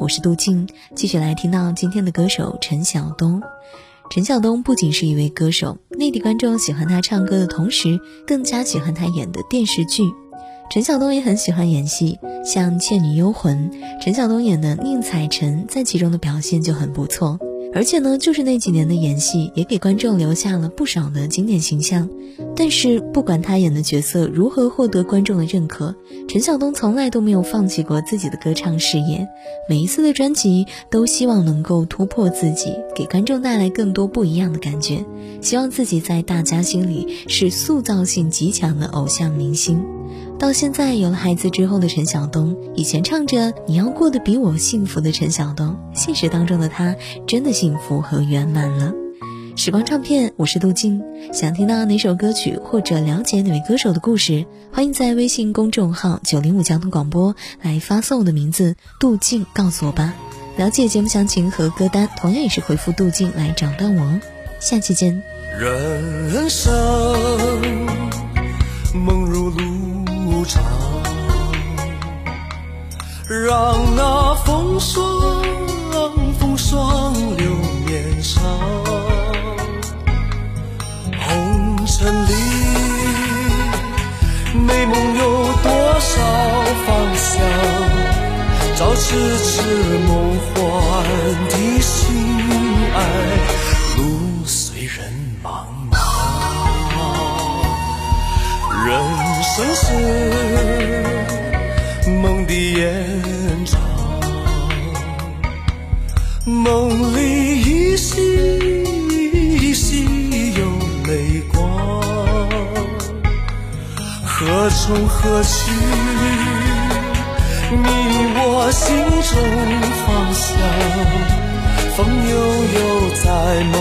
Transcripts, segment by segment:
我是杜静，继续来听到今天的歌手陈晓东。陈晓东不仅是一位歌手，内地观众喜欢他唱歌的同时，更加喜欢他演的电视剧。陈晓东也很喜欢演戏，像《倩女幽魂》，陈晓东演的宁采臣在其中的表现就很不错。而且呢，就是那几年的演戏，也给观众留下了不少的经典形象。但是，不管他演的角色如何获得观众的认可，陈晓东从来都没有放弃过自己的歌唱事业。每一次的专辑，都希望能够突破自己，给观众带来更多不一样的感觉。希望自己在大家心里是塑造性极强的偶像明星。到现在有了孩子之后的陈晓东，以前唱着“你要过得比我幸福”的陈晓东，现实当中的他真的幸福和圆满了。时光唱片，我是杜静。想听到哪首歌曲或者了解哪位歌手的故事，欢迎在微信公众号“九零五交通广播”来发送我的名字“杜静”告诉我吧。了解节目详情和歌单，同样也是回复“杜静”来找到我。哦。下期见。人生梦如如让那风霜风霜留面上。红尘里，美梦有多少方向？照痴痴梦幻的心爱，路虽人茫茫，人。生是梦天长，梦里依稀依稀有泪光，何从何去？你我心中方向，风悠悠在梦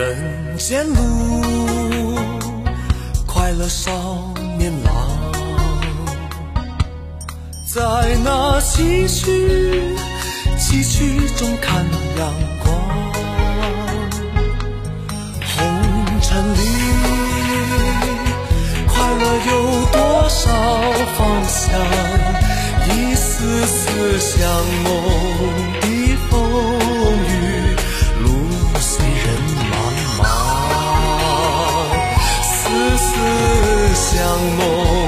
人间路，快乐少年郎，在那崎岖崎岖中看阳光。红尘里，快乐有多少方向？一丝丝向梦梦。